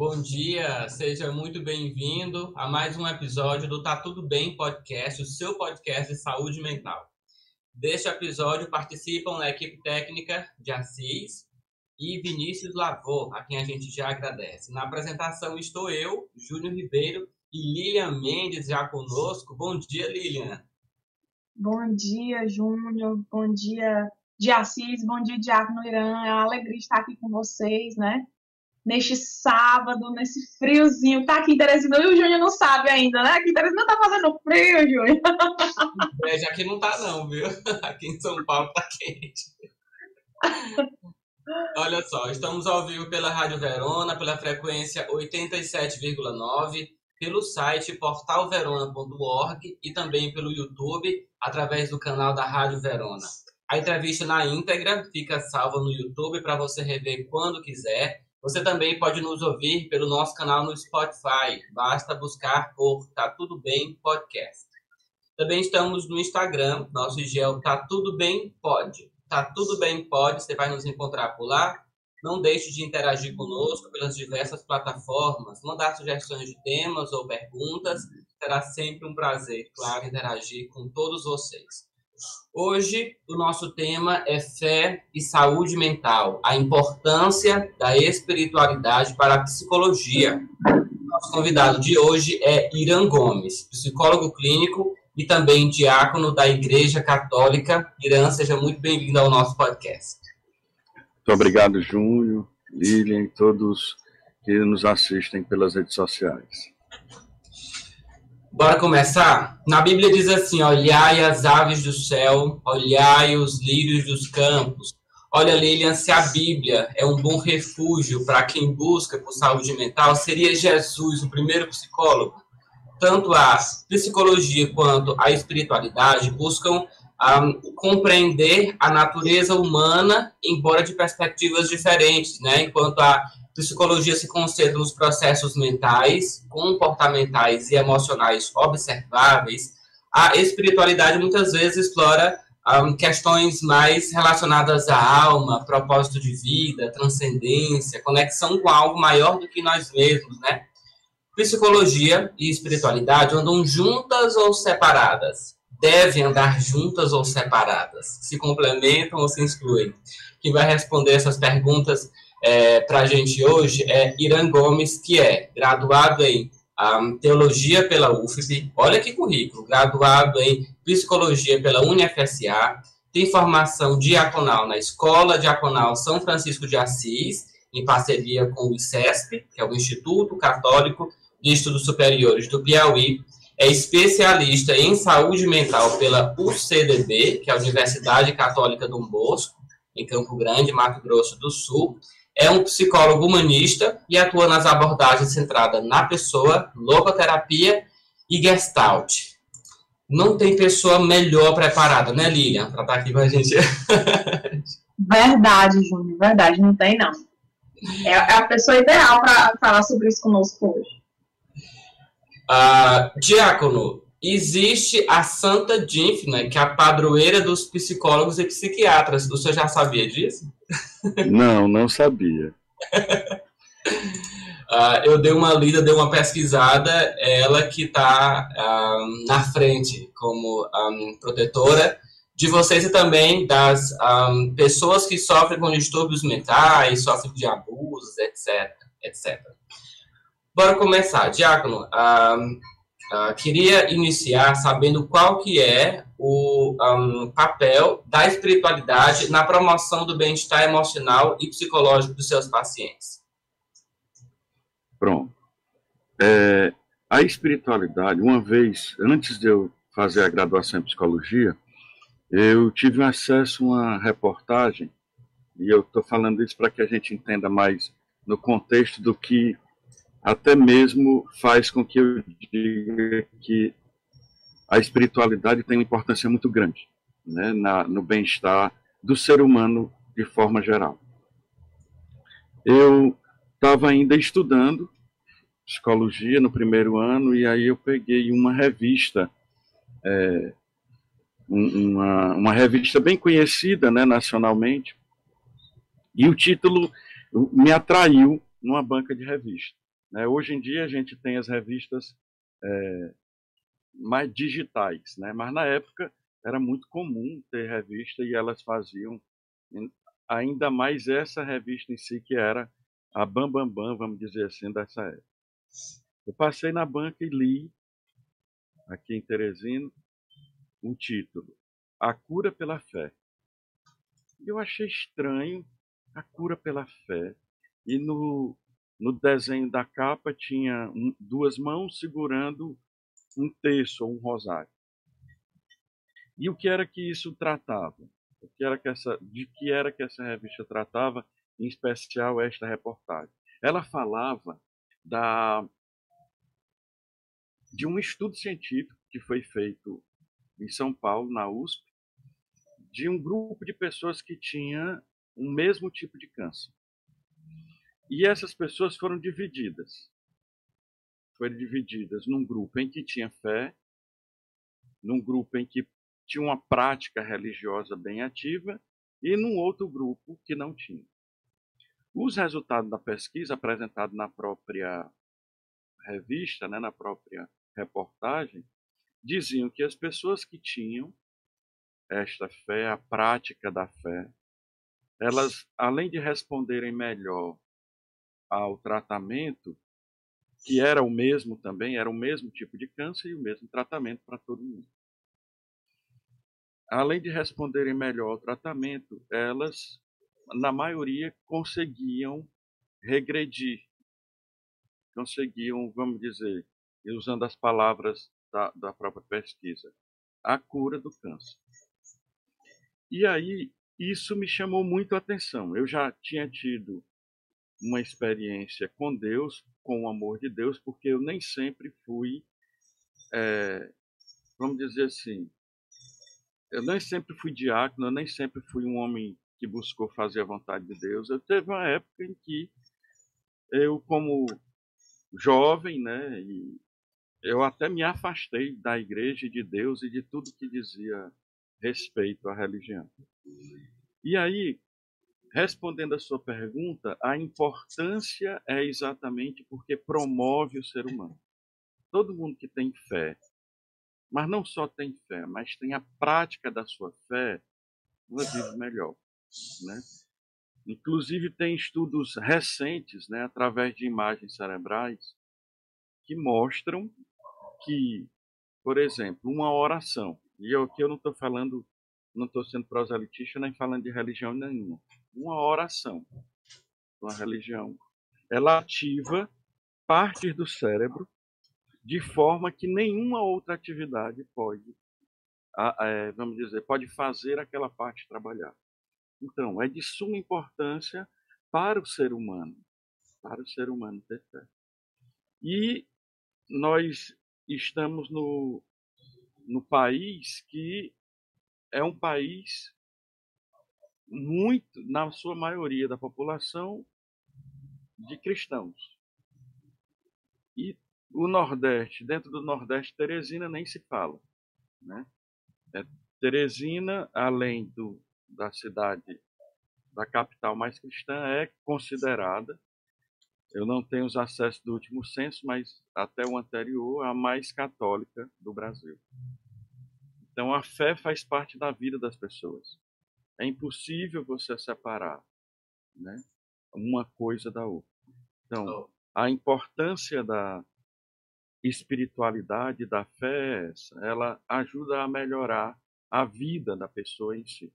Bom dia, seja muito bem-vindo a mais um episódio do Tá Tudo Bem Podcast, o seu podcast de saúde mental. Deste episódio participam a equipe técnica de Assis e Vinícius Lavô, a quem a gente já agradece. Na apresentação estou eu, Júnior Ribeiro e Lilian Mendes já conosco. Bom dia, Lilian. Bom dia, Júnior. Bom dia, de Assis. Bom dia, Diácono Irã. É uma alegria estar aqui com vocês, né? Neste sábado, nesse friozinho. Tá aqui em Teresina. E o Júnior não sabe ainda, né? Aqui em Teresina tá fazendo frio, Júnior. É, já que não tá não, viu? Aqui em São Paulo tá quente. Olha só, estamos ao vivo pela Rádio Verona, pela frequência 87,9 pelo site portalverona.org e também pelo YouTube, através do canal da Rádio Verona. A entrevista na íntegra fica salva no YouTube para você rever quando quiser. Você também pode nos ouvir pelo nosso canal no Spotify. Basta buscar por Tá Tudo Bem Podcast. Também estamos no Instagram, nosso IG é Tá Tudo Bem Pode. Tá Tudo Bem Pode, você vai nos encontrar por lá. Não deixe de interagir conosco pelas diversas plataformas, mandar sugestões de temas ou perguntas. Será sempre um prazer, claro, interagir com todos vocês. Hoje, o nosso tema é fé e saúde mental, a importância da espiritualidade para a psicologia. Nosso convidado de hoje é Irã Gomes, psicólogo clínico e também diácono da Igreja Católica. Irã, seja muito bem-vindo ao nosso podcast. Muito obrigado, Júnior, Lilian e todos que nos assistem pelas redes sociais. Bora começar? Na Bíblia diz assim: olhai as aves do céu, olhai os lírios dos campos. Olha, Lilian, se a Bíblia é um bom refúgio para quem busca por saúde mental, seria Jesus o primeiro psicólogo? Tanto a psicologia quanto a espiritualidade buscam um, compreender a natureza humana, embora de perspectivas diferentes, né? Enquanto a psicologia se concentra nos processos mentais, comportamentais e emocionais observáveis, a espiritualidade muitas vezes explora um, questões mais relacionadas à alma, propósito de vida, transcendência, conexão com algo maior do que nós mesmos, né? Psicologia e espiritualidade andam juntas ou separadas? devem andar juntas ou separadas? Se complementam ou se excluem? Quem vai responder essas perguntas é, para a gente hoje é Irã Gomes, que é graduado em um, Teologia pela UFB, olha que currículo, graduado em Psicologia pela UniFSA, tem formação diaconal na Escola Diaconal São Francisco de Assis, em parceria com o ICESP, que é o Instituto Católico de Estudos Superiores do Piauí, é especialista em saúde mental pela UCDB, que é a Universidade Católica Dom Bosco, em Campo Grande, Mato Grosso do Sul. É um psicólogo humanista e atua nas abordagens centradas na pessoa, logoterapia e gestalt. Não tem pessoa melhor preparada, né, Lilian, para estar tá aqui com a gente. Verdade, Júnior, verdade, não tem não. É, é a pessoa ideal para falar sobre isso conosco hoje. Uh, Diácono, existe a Santa Dínfina, que é a padroeira dos psicólogos e psiquiatras. O senhor já sabia disso? Não, não sabia. uh, eu dei uma lida, dei uma pesquisada, ela que está ah, na frente como um, protetora de vocês e também das um, pessoas que sofrem com distúrbios mentais, sofrem de abusos, etc, etc. Bora começar. Diácono, uh, queria iniciar sabendo qual que é o um, papel da espiritualidade na promoção do bem-estar emocional e psicológico dos seus pacientes. Pronto. É, a espiritualidade, uma vez, antes de eu fazer a graduação em psicologia, eu tive acesso a uma reportagem, e eu estou falando isso para que a gente entenda mais no contexto do que até mesmo faz com que eu diga que a espiritualidade tem uma importância muito grande né, na, no bem-estar do ser humano de forma geral. Eu estava ainda estudando psicologia no primeiro ano e aí eu peguei uma revista, é, uma, uma revista bem conhecida né, nacionalmente, e o título me atraiu numa banca de revista Né? Hoje em dia a gente tem as revistas é, mais digitais, né? mas na época era muito comum ter revista e elas faziam ainda mais essa revista em si, que era a Bam Bam Bam, vamos dizer assim, dessa época. Eu passei na banca e li, aqui em Teresina, o título, A Cura pela Fé. Eu achei estranho a cura pela fé. E no, no desenho da capa tinha um, duas mãos segurando um terço ou um rosário. E o que era que isso tratava? O que era que essa, de que era que essa revista tratava, em especial esta reportagem? Ela falava da, de um estudo científico que foi feito em São Paulo, na USP, de um grupo de pessoas que tinha o mesmo tipo de câncer. E essas pessoas foram divididas. Foram divididas num grupo em que tinha fé, num grupo em que tinha uma prática religiosa bem ativa e num outro grupo que não tinha. Os resultados da pesquisa apresentados na própria revista, né, na própria reportagem, diziam que as pessoas que tinham esta fé, a prática da fé, elas, além de responderem melhor ao tratamento, que era o mesmo também, era o mesmo tipo de câncer e o mesmo tratamento para todo mundo. Além de responderem melhor ao tratamento, elas, na maioria, conseguiam regredir, conseguiam, vamos dizer, usando as palavras da, da própria pesquisa, a cura do câncer. E aí, isso me chamou muito a atenção. Eu já tinha tido uma experiência com Deus, com o amor de Deus, porque eu nem sempre fui, é, vamos dizer assim, eu nem sempre fui diácono, eu nem sempre fui um homem que buscou fazer a vontade de Deus. Eu teve uma época em que eu, como jovem, né, eu até me afastei da igreja de Deus e de tudo que dizia respeito à religião. E aí, respondendo a sua pergunta, a importância é exatamente porque promove o ser humano. Todo mundo que tem fé, mas não só tem fé, mas tem a prática da sua fé, ela vive melhor, né? Inclusive tem estudos recentes, né, através de imagens cerebrais, que mostram que, por exemplo, uma oração, e aqui eu não estou falando, não estou sendo proselitista nem falando de religião nenhuma, uma oração, uma religião, ela ativa partes do cérebro de forma que nenhuma outra atividade pode, é, vamos dizer, pode fazer aquela parte trabalhar. Então, é de suma importância para o ser humano, para o ser humano ter fé. E nós estamos no, no país que é um país muito, na sua maioria da população, de cristãos. E o Nordeste, dentro do Nordeste, Teresina nem se fala. Né? É, Teresina, além do, da cidade, da capital mais cristã, é considerada eu não tenho os acessos do último censo, mas até o anterior, a mais católica do Brasil. Então a fé faz parte da vida das pessoas. É impossível você separar né, uma coisa da outra. Então, a importância da espiritualidade, da fé essa. Ela ajuda a melhorar a vida da pessoa em si.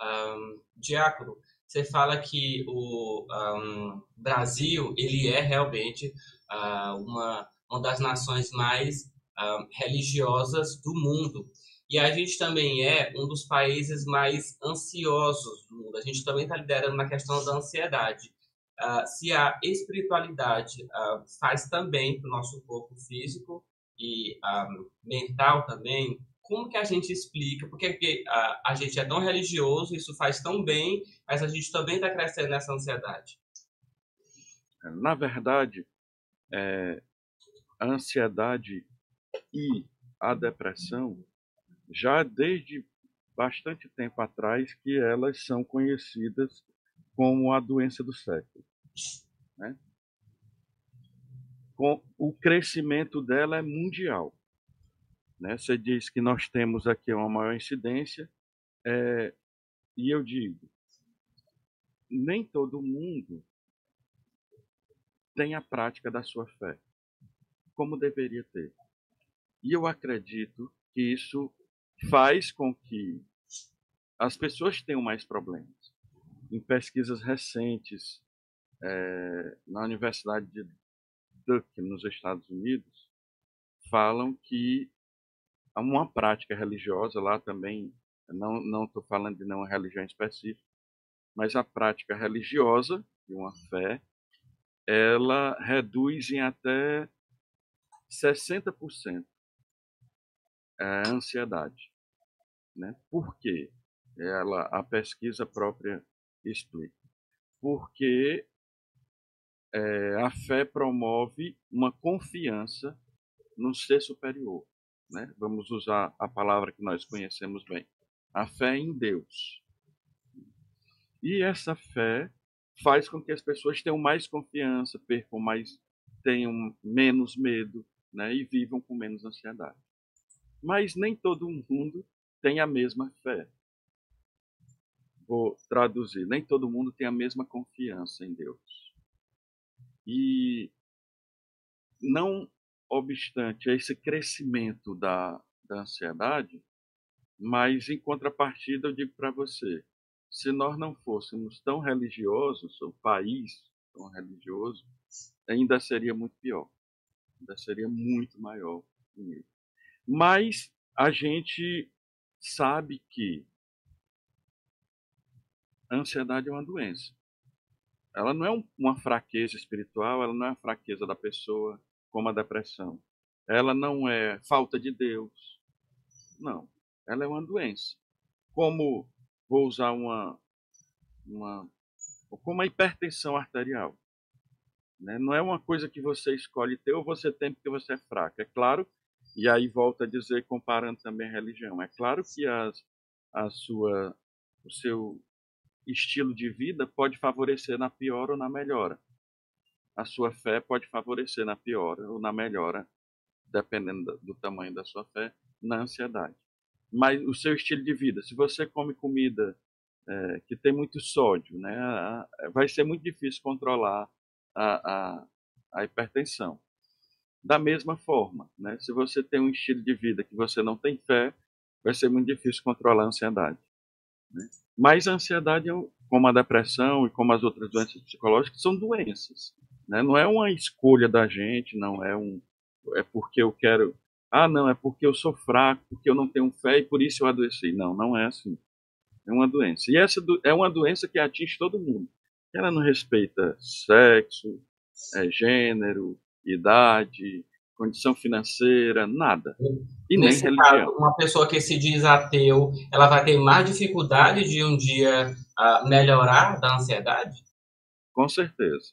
Um, Diácono, você fala que o um, Brasil ele é realmente uh, uma, uma das nações mais uh, religiosas do mundo. E a gente também é um dos países mais ansiosos do mundo. A gente também está liderando na questão da ansiedade. Uh, se a espiritualidade uh, faz também para o nosso corpo físico e uh, mental também, como que a gente explica? Porque a, a gente é tão religioso, isso faz tão bem, mas a gente também está crescendo nessa ansiedade. Na verdade, é, a ansiedade e a depressão, já desde bastante tempo atrás, que elas são conhecidas como a doença do século. Né? com, o crescimento dela é mundial. Né? Você diz que nós temos aqui uma maior incidência, é, e eu digo, nem todo mundo tem a prática da sua fé, como deveria ter. E eu acredito que isso faz com que as pessoas tenham mais problemas. Em pesquisas recentes é, na Universidade de Duke, nos Estados Unidos, falam que há uma prática religiosa lá também, não estou falando de nenhuma religião específica, mas a prática religiosa de uma fé, ela reduz em até 60% a ansiedade. Né? Por quê? Ela, a pesquisa própria explica. Porque é, a fé promove uma confiança no ser superior. Né? Vamos usar a palavra que nós conhecemos bem. A fé em Deus. E essa fé faz com que as pessoas tenham mais confiança, percam mais, tenham menos medo, né? E vivam com menos ansiedade. Mas nem todo mundo tem a mesma fé. Vou traduzir. Nem todo mundo tem a mesma confiança em Deus. E não obstante esse crescimento da, da ansiedade, mas em contrapartida eu digo para você, se nós não fôssemos tão religiosos, o país tão religioso, ainda seria muito pior. Ainda seria muito maior. Mas a gente sabe que a ansiedade é uma doença. Ela não é uma fraqueza espiritual, ela não é a fraqueza da pessoa, como a depressão. Ela não é falta de Deus. Não. Ela é uma doença. Como vou usar uma, uma como a hipertensão arterial. Né? Não é uma coisa que você escolhe ter ou você tem porque você é fraco. É claro, e aí volta a dizer, comparando também a religião, é claro que as, a sua, o seu estilo de vida pode favorecer na piora ou na melhora. A sua fé pode favorecer na piora ou na melhora, dependendo do, tamanho da sua fé, na ansiedade mas o seu estilo de vida. Se você come comida é, que tem muito sódio, né, vai ser muito difícil controlar a, a, a hipertensão. Da mesma forma, né, se você tem um estilo de vida que você não tem fé, vai ser muito difícil controlar a ansiedade. Né? Mas a ansiedade, como a depressão e como as outras doenças psicológicas, são doenças. Né? Não é uma escolha da gente, não é um é porque eu quero ah, não, é porque eu sou fraco, porque eu não tenho fé e por isso eu adoeci. Não, não é assim. É uma doença. E essa é uma doença que atinge todo mundo. Ela não respeita sexo, é, gênero, idade, condição financeira, nada. E Nesse nem religião. Caso, uma pessoa que se diz ateu, ela vai ter mais dificuldade de um dia uh, melhorar da ansiedade? Com certeza.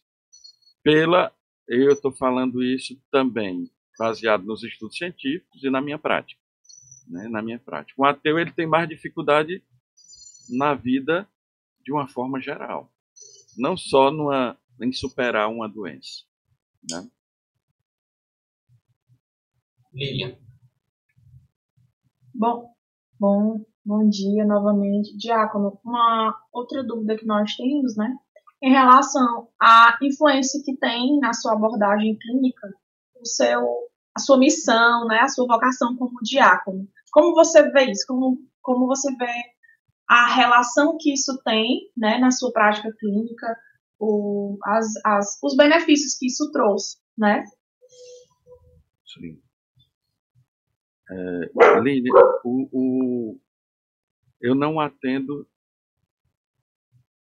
Pela, eu estou falando isso também baseado nos estudos científicos e na minha prática. Né? Na minha prática. O ateu ele tem mais dificuldade na vida de uma forma geral, não só numa, em superar uma doença. Né? Lilian. Bom, bom, bom dia novamente. Diácono, uma outra dúvida que nós temos, né? Em relação à influência que tem na sua abordagem clínica o seu, a sua missão, né, a sua vocação como diácono. Como você vê isso? Como, como você vê a relação que isso tem né, na sua prática clínica, o, as, as, os benefícios que isso trouxe, né? Sim. É, Aline, o, o, eu não atendo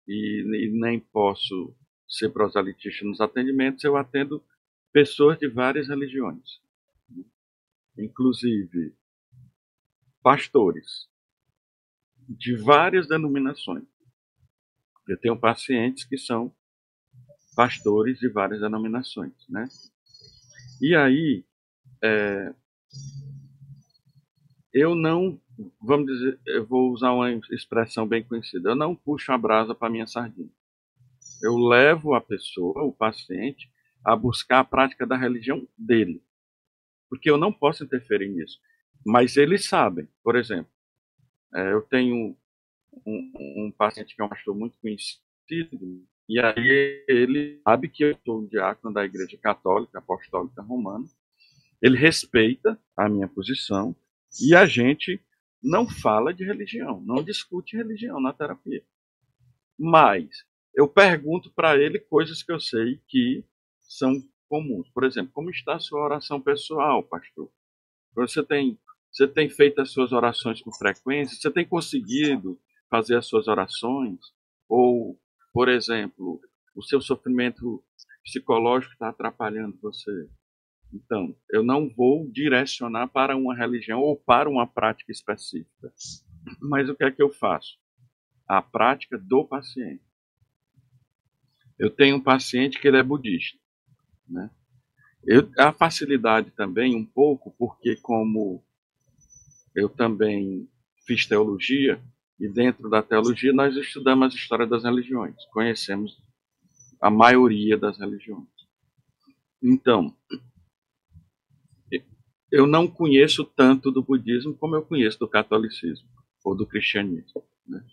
e, e nem posso ser proselitista nos atendimentos, eu atendo pessoas de várias religiões, inclusive pastores de várias denominações. Eu tenho pacientes que são pastores de várias denominações, né? E aí, é, eu não, vamos dizer, eu vou usar uma expressão bem conhecida, eu não puxo a brasa para minha sardinha. Eu levo a pessoa, o paciente, a buscar a prática da religião dele. Porque eu não posso interferir nisso. Mas eles sabem. Por exemplo, é, eu tenho um, um, paciente que é um pastor muito conhecido, e aí ele sabe que eu sou um diácono da Igreja Católica Apostólica Romana. Ele respeita a minha posição e a gente não fala de religião, não discute religião na terapia. Mas eu pergunto para ele coisas que eu sei que são comuns. Por exemplo, como está a sua oração pessoal, pastor? Você tem, você tem feito as suas orações com frequência? Você tem conseguido fazer as suas orações? Ou, por exemplo, o seu sofrimento psicológico está atrapalhando você? Então, eu não vou direcionar para uma religião ou para uma prática específica. Mas o que é que eu faço? A prática do paciente. Eu tenho um paciente que ele é budista. Né? Eu, a facilidade também, um pouco, porque como eu também fiz teologia, e dentro da teologia nós estudamos a história das religiões, conhecemos a maioria das religiões. Então, eu não conheço tanto do budismo como eu conheço do catolicismo ou do cristianismo. Né?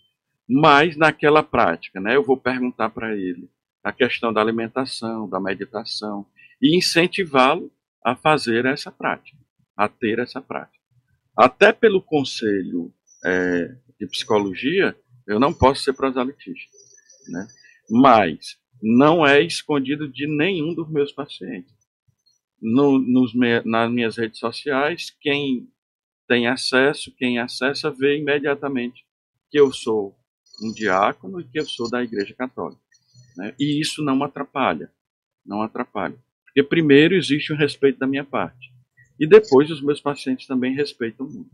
Mas naquela prática, né, eu vou perguntar para ele a questão da alimentação, da meditação, e incentivá-lo a fazer essa prática, a ter essa prática. Até pelo conselho é, de psicologia, eu não posso ser proselitista, né? mas não é escondido de nenhum dos meus pacientes. No, nos, nas minhas redes sociais, quem tem acesso, quem acessa, vê imediatamente que eu sou um diácono e que eu sou da Igreja Católica. Né? E isso não atrapalha, não atrapalha. Porque primeiro existe um respeito da minha parte. E depois os meus pacientes também respeitam muito.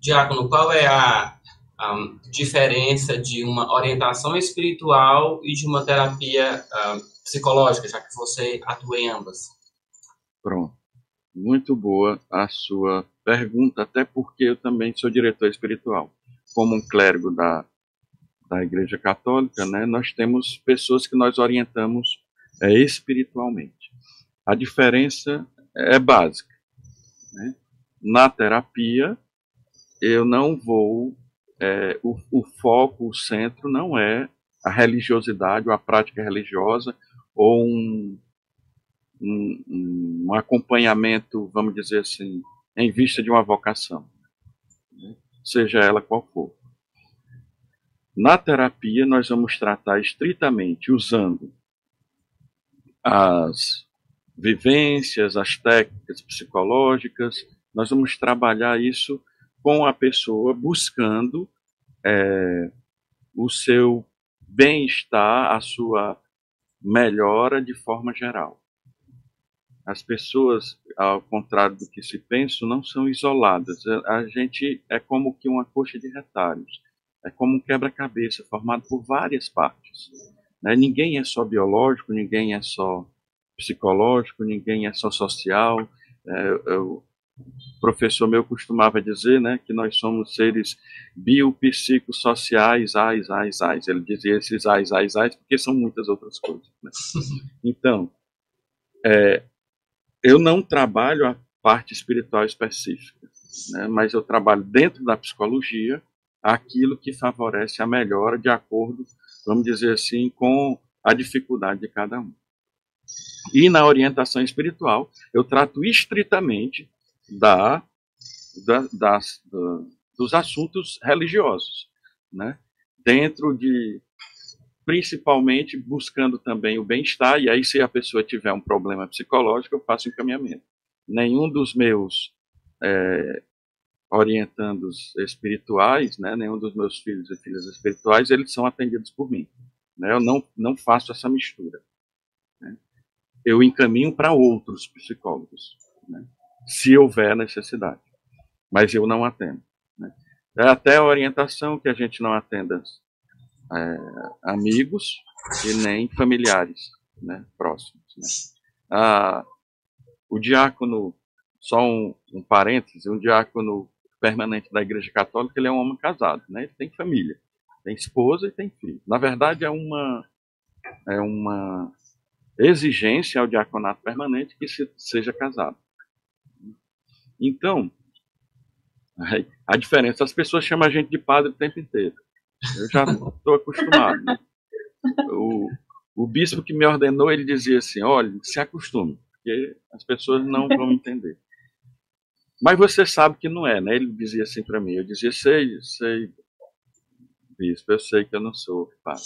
Diácono, qual é a, a diferença de uma orientação espiritual e de uma terapia uh, psicológica, já que você atua em ambas? Pronto. Muito boa a sua pergunta, até porque eu também sou diretor espiritual. Como um clérigo da da Igreja Católica, né, nós temos pessoas que nós orientamos é, espiritualmente. A diferença é básica. Né? Na terapia, eu não vou. É, o, o foco, o centro, não é a religiosidade ou a prática religiosa ou um, um, um acompanhamento, vamos dizer assim, em vista de uma vocação, né? seja ela qual for. Na terapia, nós vamos tratar estritamente usando as vivências, as técnicas psicológicas, nós vamos trabalhar isso com a pessoa buscando é, o seu bem-estar, a sua melhora de forma geral. As pessoas, ao contrário do que se pensa, não são isoladas. A gente é como que uma coxa de retalhos é como um quebra-cabeça formado por várias partes. Né? Ninguém é só biológico, ninguém é só psicológico, ninguém é só social. É, o professor meu costumava dizer né, que nós somos seres biopsicossociais, ais, ais, ais. Ele dizia esses ais, ais, ais, porque são muitas outras coisas. Né? Então, é, eu não trabalho a parte espiritual específica, né, mas eu trabalho dentro da psicologia aquilo que favorece a melhora de acordo, vamos dizer assim, com a dificuldade de cada um. E na orientação espiritual, eu trato estritamente da, da, das, da, dos assuntos religiosos, né? dentro de, principalmente, buscando também o bem-estar, e aí se a pessoa tiver um problema psicológico, eu faço encaminhamento. Nenhum dos meus é, orientandos espirituais, né, nenhum dos meus filhos e filhas espirituais, eles são atendidos por mim. Né? Eu não, não faço essa mistura. Né? Eu encaminho para outros psicólogos, né? Se houver necessidade. Mas eu não atendo. Né? É até a orientação que a gente não atenda é, amigos e nem familiares né, próximos. Né? Ah, o diácono, só um, um parêntese, um diácono permanente da Igreja Católica, ele é um homem casado, né? Ele tem família, tem esposa e tem filho. Na verdade, é uma é uma exigência ao diaconato permanente que se, seja casado. Então, a diferença, as pessoas chamam a gente de padre o tempo inteiro. Eu já estou acostumado. Né? O, o bispo que me ordenou, ele dizia assim: olha, se acostume, porque as pessoas não vão entender. Mas você sabe que não é, né? Ele dizia assim para mim. Eu dizia: sei, sei, bispo, eu sei que eu não sou padre.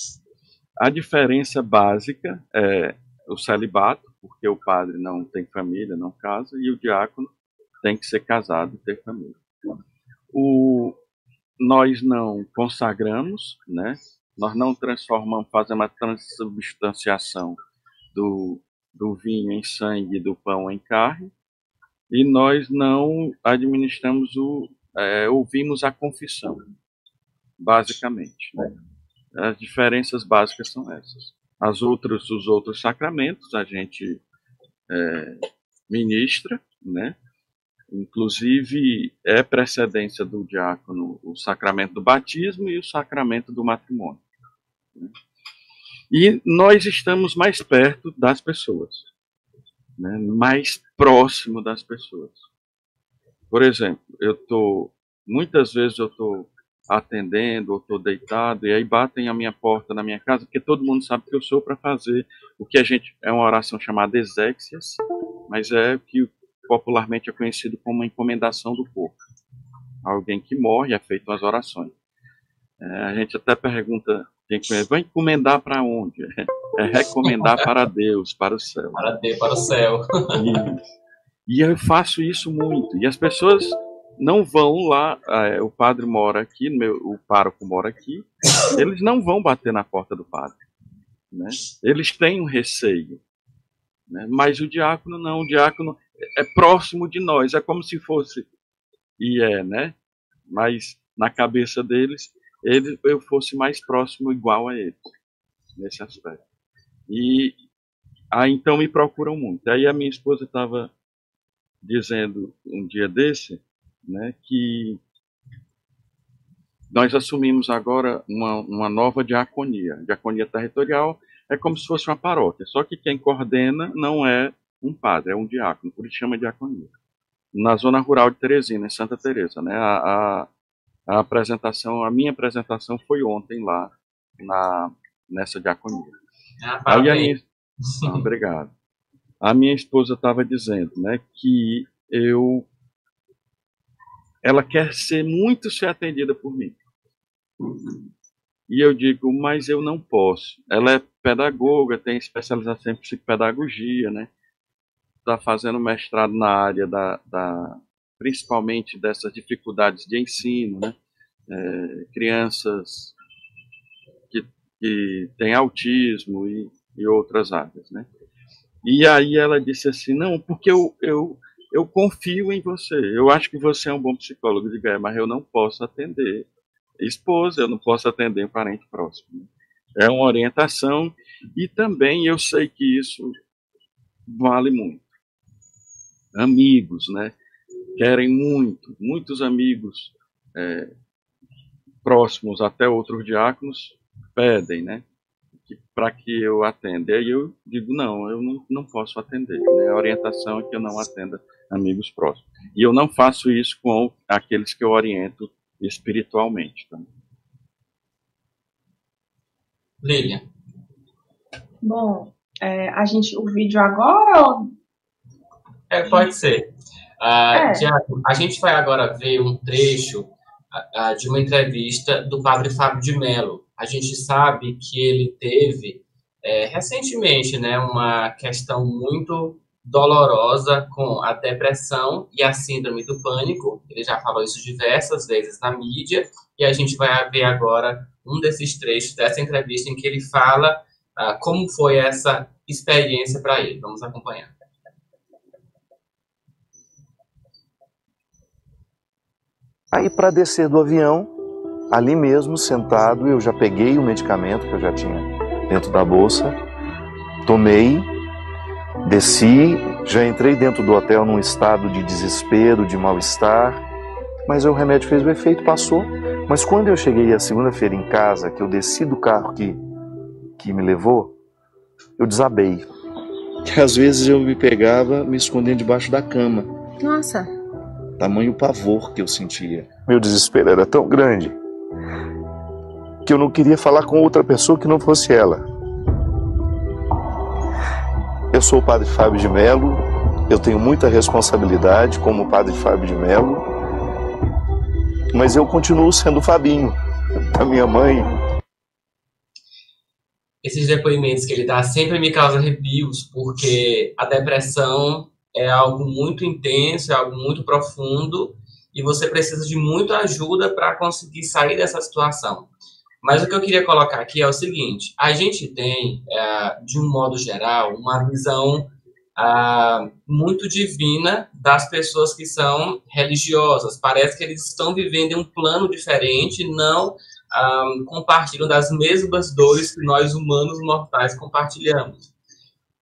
A diferença básica é o celibato, porque o padre não tem família, não casa, e o diácono tem que ser casado e ter família. O, nós não consagramos, né? nós não transformamos, fazemos a transubstanciação do, do vinho em sangue e do pão em carne, e nós não administramos o, é, ouvimos a confissão, basicamente. Né? As diferenças básicas são essas. As outras, os outros sacramentos a gente é, ministra, né? Inclusive, é precedência do diácono o sacramento do batismo e o sacramento do matrimônio. Né? E nós estamos mais perto das pessoas, né? mais próximo das pessoas. Por exemplo, eu estou, muitas vezes eu estou atendendo, ou estou deitado, e aí batem a minha porta na minha casa, porque todo mundo sabe que eu sou para fazer o que a gente, é uma oração chamada exéxias, mas é que popularmente é conhecido como a encomendação do corpo. Alguém que morre é feito as orações. É, a gente até pergunta, quem conhece, vai encomendar para onde? É recomendar para Deus, para o céu. Para Deus, para o céu. E, e eu faço isso muito. E as pessoas não vão lá, é, o padre mora aqui, meu, o pároco mora aqui, eles não vão bater na porta do padre. Né? Eles têm um receio. Né? Mas o diácono não, o diácono é próximo de nós, é como se fosse, e é, né? Mas na cabeça deles, ele, eu fosse mais próximo, igual a eles, nesse aspecto. E aí então me procuram muito. Aí a minha esposa estava dizendo um dia desse, né, que nós assumimos agora uma, uma nova diaconia. Diaconia territorial é como se fosse uma paróquia, só que quem coordena não é um padre, é um diácono, por isso chama diaconia. Na zona rural de Teresina, em Santa Teresa, né? A, a, a, apresentação, a minha apresentação foi ontem lá na nessa diaconia. Ah, Aí a minha, ah, obrigado. A minha esposa estava dizendo, né, que eu ela quer ser muito ser atendida por mim. E eu digo, mas eu não posso. Ela é pedagoga, tem especialização em psicopedagogia, né? Está fazendo mestrado na área da, da, principalmente dessas dificuldades de ensino, né? É, crianças que, que têm autismo e, e outras áreas, né? E aí ela disse assim, não, porque eu, eu, eu confio em você, eu acho que você é um bom psicólogo, de guerra, mas eu não posso atender esposa, eu não posso atender um parente próximo. É uma orientação e também eu sei que isso vale muito amigos, né? Querem muito, muitos amigos é, próximos, até outros diáconos, pedem, né? Para que eu atenda. E aí eu digo, não, eu não, não posso atender. Né? A orientação é que eu não atenda amigos próximos. E eu não faço isso com aqueles que eu oriento espiritualmente também. Lilian. Bom, é, a gente, o vídeo agora ou é, pode ser. Uh, é. Tiago, a gente vai agora ver um trecho uh, de uma entrevista do padre Fábio de Mello. A gente sabe que ele teve é, recentemente né, uma questão muito dolorosa com a depressão e a síndrome do pânico. Ele já falou isso diversas vezes na mídia e a gente vai ver agora um desses trechos dessa entrevista em que ele fala como foi essa experiência para ele. Vamos acompanhar. Aí, para descer do avião, ali mesmo, sentado, eu já peguei o medicamento que eu já tinha dentro da bolsa, tomei, desci, já entrei dentro do hotel num estado de desespero, de mal-estar, mas o remédio fez o efeito, passou. Mas quando eu cheguei a segunda-feira em casa, que eu desci do carro que, que me levou, eu desabei. às vezes eu me pegava me escondendo debaixo da cama. Nossa. Tamanho pavor que eu sentia. Meu desespero era tão grande que eu não queria falar com outra pessoa que não fosse ela. Eu sou o Padre Fábio de Melo, eu tenho muita responsabilidade como Padre Fábio de Melo, mas eu continuo sendo o Fabinho, da minha mãe. Esses depoimentos que ele dá sempre me causam arrepios, porque a depressão é algo muito intenso, é algo muito profundo, e você precisa de muita ajuda para conseguir sair dessa situação. Mas o que eu queria colocar aqui é o seguinte: a gente tem, é, de um modo geral, uma visão ah, muito divina das pessoas que são religiosas. Parece que eles estão vivendo em um plano diferente, não ah, compartilham das mesmas dores que nós humanos mortais compartilhamos.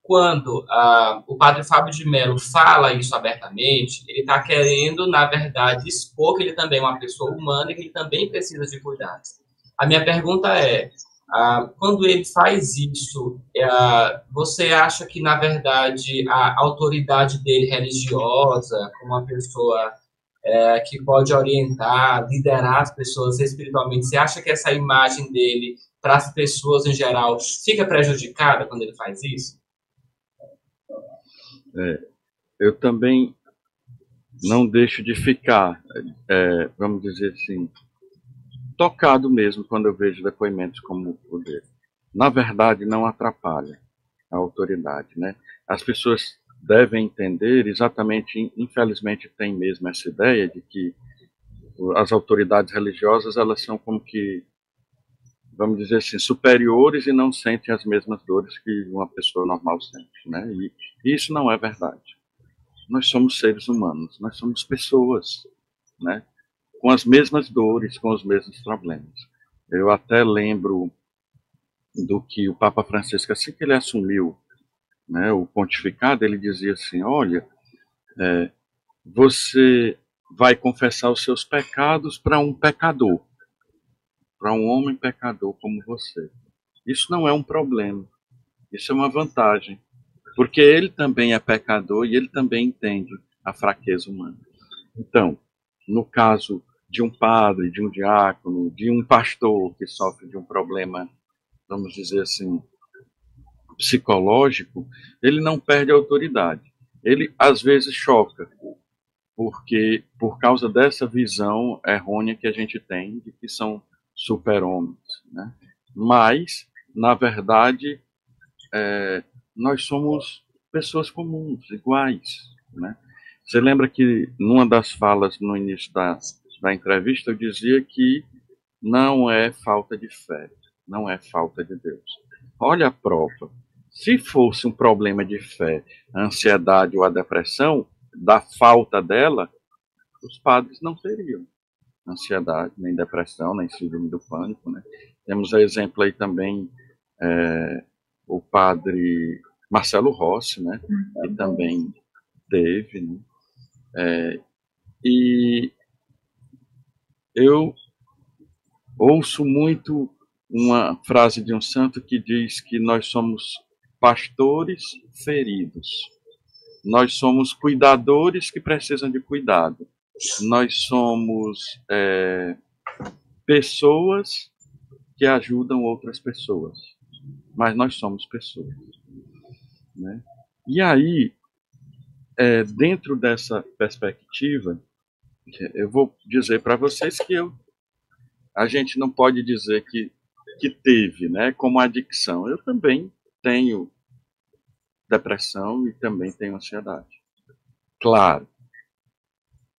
Quando ah, o padre Fábio de Mello fala isso abertamente, ele está querendo, na verdade, expor que ele também é uma pessoa humana e que ele também precisa de cuidados. A minha pergunta é: ah, quando ele faz isso, ah, você acha que, na verdade, a autoridade dele religiosa, como uma pessoa é, que pode orientar, liderar as pessoas espiritualmente, você acha que essa imagem dele para as pessoas em geral fica prejudicada quando ele faz isso? É, eu também não deixo de ficar, é, vamos dizer assim, tocado mesmo quando eu vejo depoimentos como o dele. Na verdade, não atrapalha a autoridade, né? As pessoas devem entender exatamente, infelizmente tem mesmo essa ideia de que as autoridades religiosas elas são como que vamos dizer assim superiores e não sentem as mesmas dores que uma pessoa normal sente, né? E, e isso não é verdade. Nós somos seres humanos, nós somos pessoas, né? com as mesmas dores, com os mesmos problemas. Eu até lembro do que o Papa Francisco, assim que ele assumiu né, o pontificado, ele dizia assim: olha, é, você vai confessar os seus pecados para um pecador, para um homem pecador como você. Isso não é um problema, isso é uma vantagem, porque ele também é pecador e ele também entende a fraqueza humana. Então, no caso de um padre, de um diácono, de um pastor que sofre de um problema, vamos dizer assim, psicológico, ele não perde a autoridade. Ele às vezes choca, porque por causa dessa visão errônea que a gente tem de que são super-homens, né? Mas, na verdade, é, nós somos pessoas comuns, iguais, né? Você lembra que numa das falas no início da, da entrevista, eu dizia que não é falta de fé, não é falta de Deus. Olha a prova. Se fosse um problema de fé, a ansiedade ou a depressão, da falta dela, os padres não teriam ansiedade, nem depressão, nem síndrome do pânico. Né? Temos exemplo aí também é, o padre Marcelo Rossi, né? que também teve. Né? É, e eu ouço muito uma frase de um santo que diz que nós somos pastores feridos. Nós somos cuidadores que precisam de cuidado. Nós somos é, pessoas que ajudam outras pessoas. Mas nós somos pessoas. Né? E aí, é, dentro dessa perspectiva, eu vou dizer para vocês que eu, a gente não pode dizer que, que teve, né, como adicção. Eu também tenho depressão e também tenho ansiedade. Claro,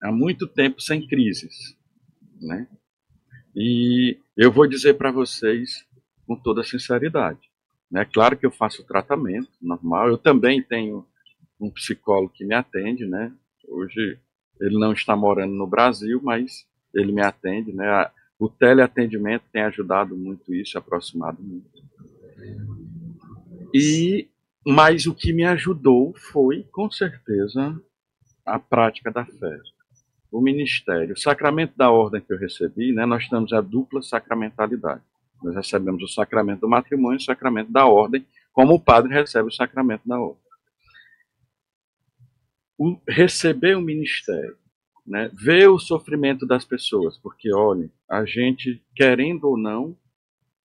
há muito tempo sem crises, né? E eu vou dizer para vocês com toda sinceridade, né? Claro que eu faço tratamento normal. Eu também tenho um psicólogo que me atende, né? Hoje ele não está morando no Brasil, mas ele me atende, né? O teleatendimento tem ajudado muito isso, aproximado muito. E mas o que me ajudou foi, com certeza, a prática da fé. O ministério, o sacramento da ordem que eu recebi, né, nós temos a dupla sacramentalidade. Nós recebemos o sacramento do matrimônio e o sacramento da ordem, como o padre recebe o sacramento da ordem. o, receber o ministério, né? ver o sofrimento das pessoas, porque, olha, a gente, querendo ou não,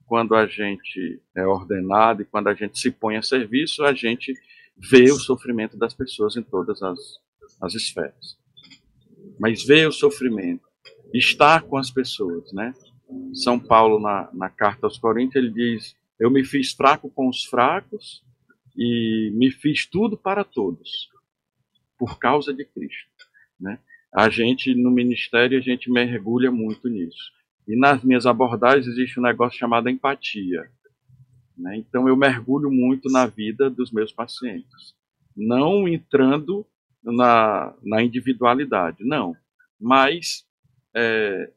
quando a gente é ordenado e quando a gente se põe a serviço, a gente vê o sofrimento das pessoas em todas as, as esferas. Mas ver o sofrimento, estar com as pessoas, né? São Paulo, na, na carta aos Coríntios, ele diz: Eu me fiz fraco com os fracos e me fiz tudo para todos, por causa de Cristo. Né? A gente, no ministério, a gente mergulha muito nisso. E nas minhas abordagens existe um negócio chamado empatia. Né? Então eu mergulho muito na vida dos meus pacientes. Não entrando na, na individualidade, não. Mas é,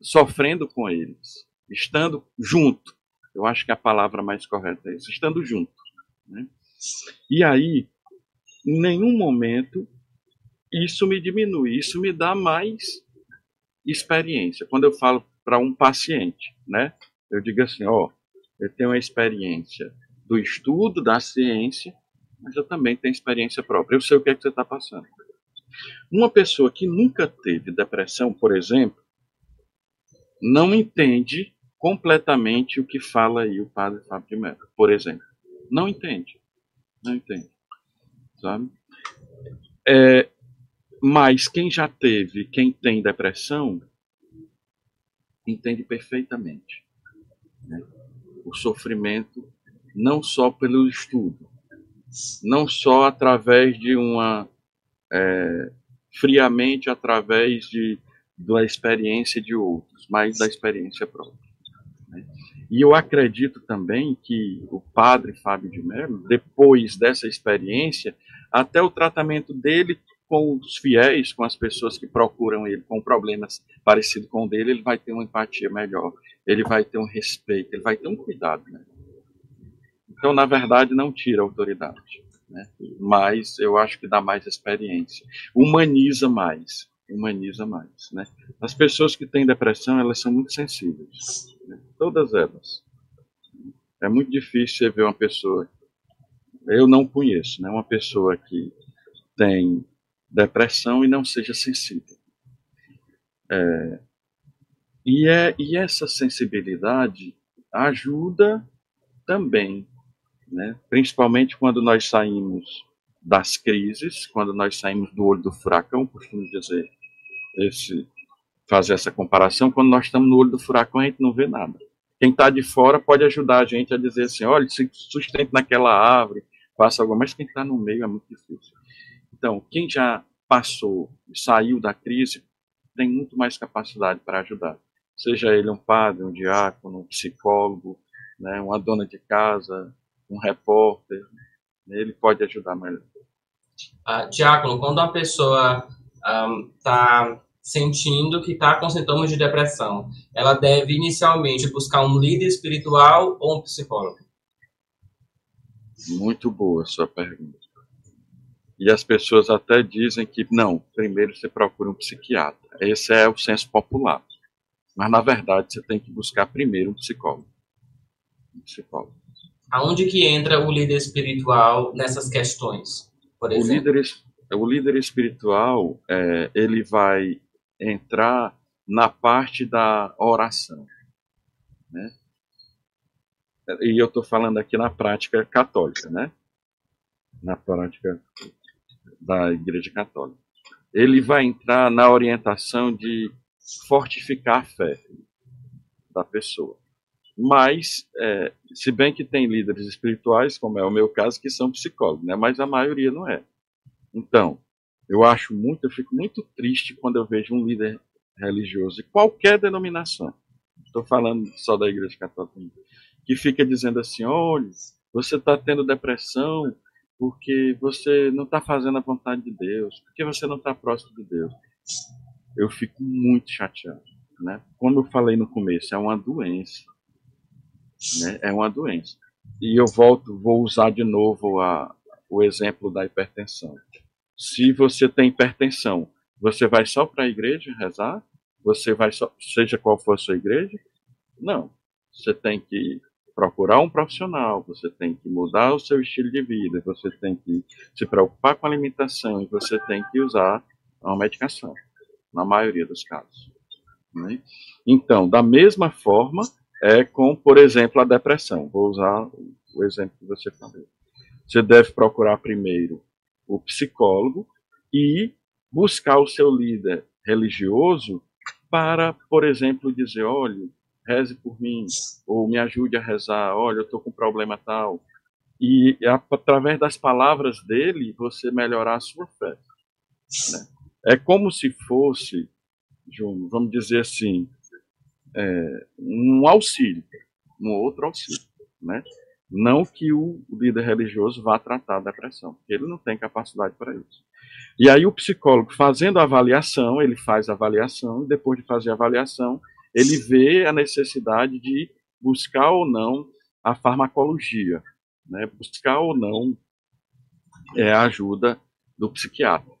sofrendo com eles, estando junto. Eu acho que a palavra mais correta é isso, estando junto. Né? E aí, em nenhum momento, isso me diminui, isso me dá mais experiência. Quando eu falo para um paciente, né, eu digo assim, ó, eu tenho a experiência do estudo da ciência, mas eu também tenho experiência própria. Eu sei o que é que você está passando. Uma pessoa que nunca teve depressão, por exemplo, não entende completamente o que fala aí o padre Fábio de Mello, por exemplo. Não entende. Não entende. Sabe? É, mas quem já teve, quem tem depressão, entende perfeitamente. Né? O sofrimento, não só pelo estudo, não só através de uma. É, friamente através de, da experiência de outros, mas da experiência própria. E eu acredito também que o padre Fábio de Mello, depois dessa experiência, até o tratamento dele com os fiéis, com as pessoas que procuram ele com problemas parecidos com o dele, ele vai ter uma empatia melhor, ele vai ter um respeito, ele vai ter um cuidado. Né? Então, na verdade, não tira a autoridade, né? mas eu acho que dá mais experiência, humaniza mais, humaniza mais. Né? As pessoas que têm depressão, elas são muito sensíveis né? todas elas. É muito difícil você ver uma pessoa, eu não conheço, né, uma pessoa que tem depressão e não seja sensível. É, e, é, e essa sensibilidade ajuda também, né, principalmente quando nós saímos das crises, quando nós saímos do olho do furacão, costumo dizer esse fazer essa comparação, quando nós estamos no olho do furacão, a gente não vê nada. Quem está de fora pode ajudar a gente a dizer assim, olha, se sustente naquela árvore, faça algo, mas quem está no meio é muito difícil. Então, quem já passou, saiu da crise, tem muito mais capacidade para ajudar. Seja ele um padre, um diácono, um psicólogo, né, uma dona de casa, um repórter, ele pode ajudar melhor. Uh, diácono, quando uma pessoa está um, sentindo que está com sintomas de depressão, ela deve inicialmente buscar um líder espiritual ou um psicólogo? Muito boa sua pergunta. E as pessoas até dizem que não, primeiro você procura um psiquiatra. Esse é o senso popular. Mas na verdade você tem que buscar primeiro um psicólogo. Um psicólogo. Aonde que entra o líder espiritual nessas questões? Por exemplo? O líder, o líder espiritual, é, ele vai entrar na parte da oração. Né? E eu estou falando aqui na prática católica, né? na prática da Igreja Católica. Ele vai entrar na orientação de fortificar a fé da pessoa. Mas, é, se bem que tem líderes espirituais, como é o meu caso, que são psicólogos, né? mas a maioria não é. Então, eu acho muito, eu fico muito triste quando eu vejo um líder religioso de qualquer denominação, estou falando só da Igreja Católica, que fica dizendo assim: olha, você está tendo depressão porque você não está fazendo a vontade de Deus, porque você não está próximo de Deus. Eu fico muito chateado. Né? Como eu falei no começo, é uma doença. Né? É uma doença. E eu volto, vou usar de novo a, o exemplo da hipertensão. Se você tem hipertensão, você vai só para a igreja rezar? Você vai só, seja qual for a sua igreja? Não. Você tem que procurar um profissional, você tem que mudar o seu estilo de vida, você tem que se preocupar com a alimentação e você tem que usar uma medicação, na maioria dos casos. Né? Então, da mesma forma, é com, por exemplo, a depressão. Vou usar o exemplo que você falou. Você deve procurar primeiro o psicólogo e buscar o seu líder religioso para, por exemplo, dizer, olha, reze por mim, ou me ajude a rezar, olha, eu estou com um problema tal. E através das palavras dele, você melhorar a sua fé. Né? É como se fosse, João, vamos dizer assim, é, um auxílio, um outro auxílio. Né? Não que o líder religioso vá tratar da depressão, porque ele não tem capacidade para isso. E aí o psicólogo fazendo a avaliação, ele faz a avaliação, e depois de fazer a avaliação, ele vê a necessidade de buscar ou não a farmacologia, né? buscar ou não é, a ajuda do psiquiatra.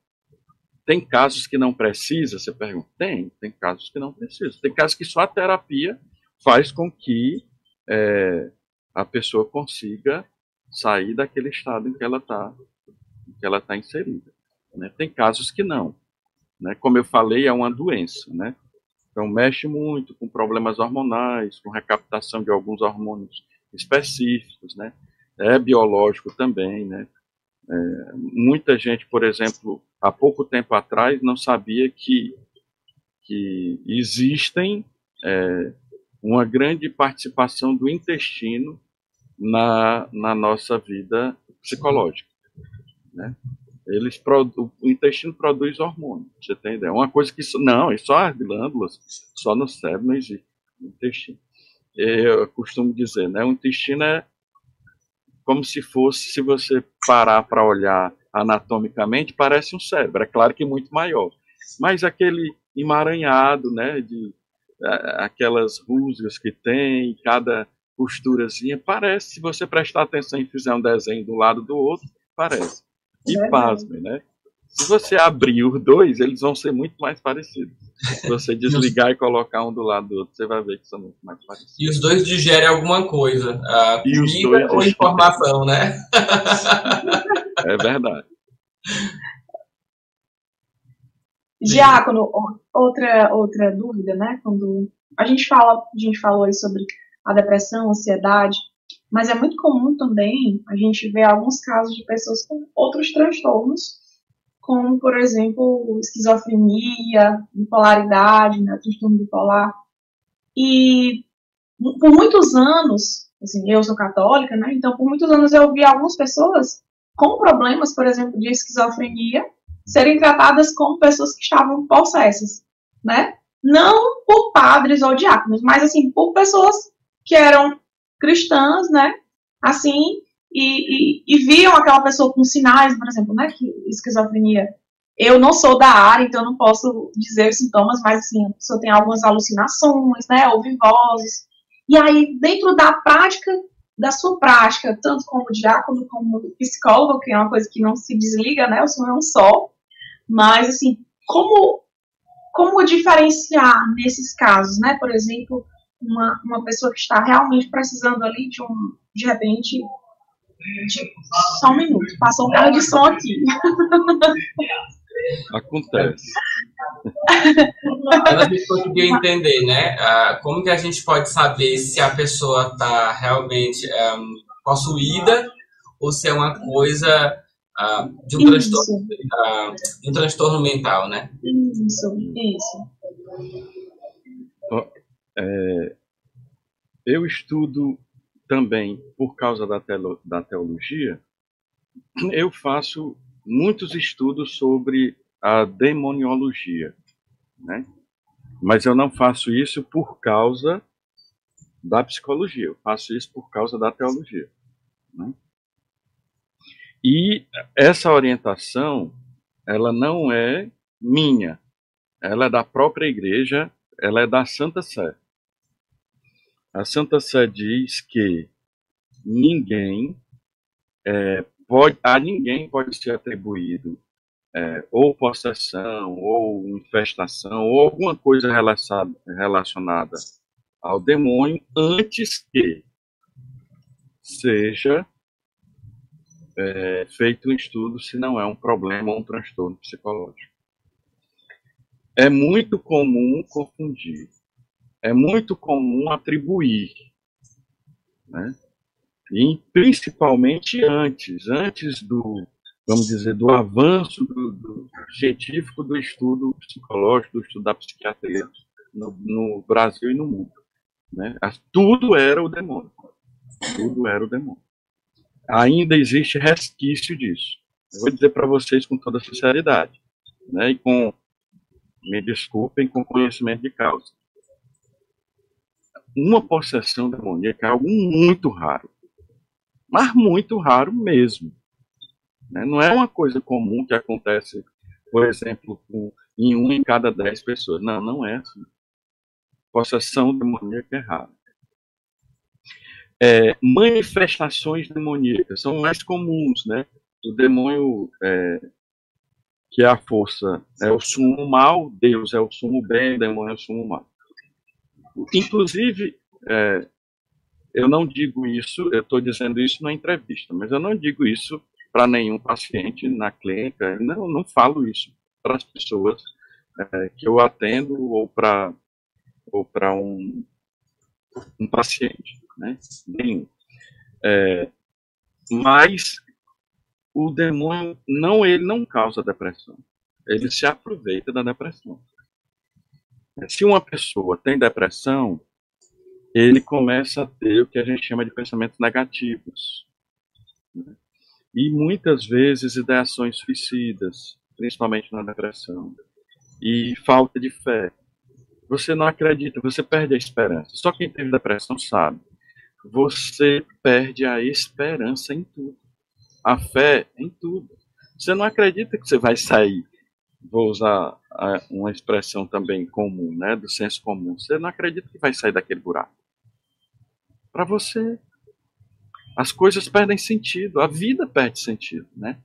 Tem casos que não precisa, você pergunta? Tem, tem casos que não precisa. Tem casos que só a terapia faz com que é, a pessoa consiga sair daquele estado em que ela está que ela está inserida. Né? Tem casos que não. Né? Como eu falei, é uma doença. Né? Então, mexe muito com problemas hormonais, com recaptação de alguns hormônios específicos, né? É biológico também, né? É, muita gente, por exemplo, há pouco tempo atrás não sabia que, que existem é, uma grande participação do intestino na, na nossa vida psicológica. Né? Eles o intestino produz hormônio, você tem ideia? Uma coisa que não, é só as glândulas, só no cérebro não existe intestino. Eu costumo dizer, né? O intestino é como se fosse, se você parar para olhar anatomicamente, parece um cérebro. É claro que muito maior, mas aquele emaranhado, né? De aquelas rusgas que tem, cada costurazinha, parece, se você prestar atenção e fizer um desenho do lado do outro, parece. E é pasme, né? Se você abrir os dois, eles vão ser muito mais parecidos. Se você desligar e colocar um do lado do outro, você vai ver que são muito mais parecidos. E os dois digerem alguma coisa. A e comida ou informação, né? é verdade. Diácono, outra, outra dúvida, né? Quando a gente fala, a gente falou aí sobre a depressão, ansiedade, mas é muito comum também a gente ver alguns casos de pessoas com outros transtornos, como, por exemplo, esquizofrenia, bipolaridade, né, transtorno bipolar. E por muitos anos, assim, eu sou católica, né, então por muitos anos eu vi algumas pessoas com problemas, por exemplo, de esquizofrenia, serem tratadas como pessoas que estavam possessas, né? Não por padres ou diáconos, mas assim, por pessoas que eram cristãs, né? Assim, e, e, e, viam aquela pessoa com sinais, por exemplo, né? Que esquizofrenia. Eu não sou da área, então não posso dizer os sintomas, mas assim, a pessoa tem algumas alucinações, né? Ouve vozes. E aí, dentro da prática, da sua prática, tanto como diácono, como psicólogo, que é uma coisa que não se desliga, né? O senhor é um só. Mas, assim, como, como diferenciar nesses casos, né? Por exemplo, uma, uma pessoa que está realmente precisando ali de um, de repente, de, só um minuto, passou um carro de som aqui. Acontece. A gente conseguiu entender, né? Uh, como que a gente pode saber se a pessoa está realmente um, possuída ou se é uma coisa uh, de, um transtorno, uh, de um transtorno mental, né? Isso, isso. É, eu estudo também, por causa da, teolo, da teologia, eu faço muitos estudos sobre a demoniologia, né? Mas eu não faço isso por causa da psicologia, eu faço isso por causa da teologia. Né? E essa orientação, ela não é minha, ela é da própria igreja, ela é da Santa Sé. A Santa Sé diz que ninguém é, pode, a ninguém pode ser atribuído é, ou possessão, ou infestação, ou alguma coisa relacionada, ao demônio, antes que seja é, feito um estudo se não é um problema ou um transtorno psicológico. É muito comum confundir, é muito comum atribuir, né? E principalmente antes, antes do, vamos dizer, do avanço do, do científico do estudo psicológico, do estudo da psiquiatria no, no Brasil e no mundo. Né? Tudo era o demônio. Tudo era o demônio. Ainda existe resquício disso. Eu vou dizer para vocês com toda sinceridade, né? E com me desculpem com conhecimento de causa. Uma possessão demoníaca é algo muito raro. Mas muito raro mesmo. Né? Não é uma coisa comum que acontece, por exemplo, com, em um em cada dez pessoas. Não, não é assim possessão demoníaca é rara. É, manifestações demoníacas são mais comuns, né? O demônio, é, que é a força, é o sumo mal, Deus é o sumo bem, o demônio é o sumo mal. Inclusive, é, eu não digo isso, eu estou dizendo isso na entrevista, mas eu não digo isso para nenhum paciente na clínica, não, não falo isso para as pessoas é, que eu atendo ou para ou um, um paciente, né? É, mas o demônio não ele não causa depressão. Ele se aproveita da depressão. Se uma pessoa tem depressão, ele começa a ter o que a gente chama de pensamentos negativos. Né? E muitas vezes ideações suicidas, principalmente na depressão. E falta de fé. Você não acredita, você perde a esperança. Só quem teve depressão sabe. Você perde a esperança em tudo. A fé em tudo. Você não acredita que você vai sair. Vou usar uma expressão também comum, né, do senso comum. Você não acredita que vai sair daquele buraco. Para você, as coisas perdem sentido, a vida perde sentido, né?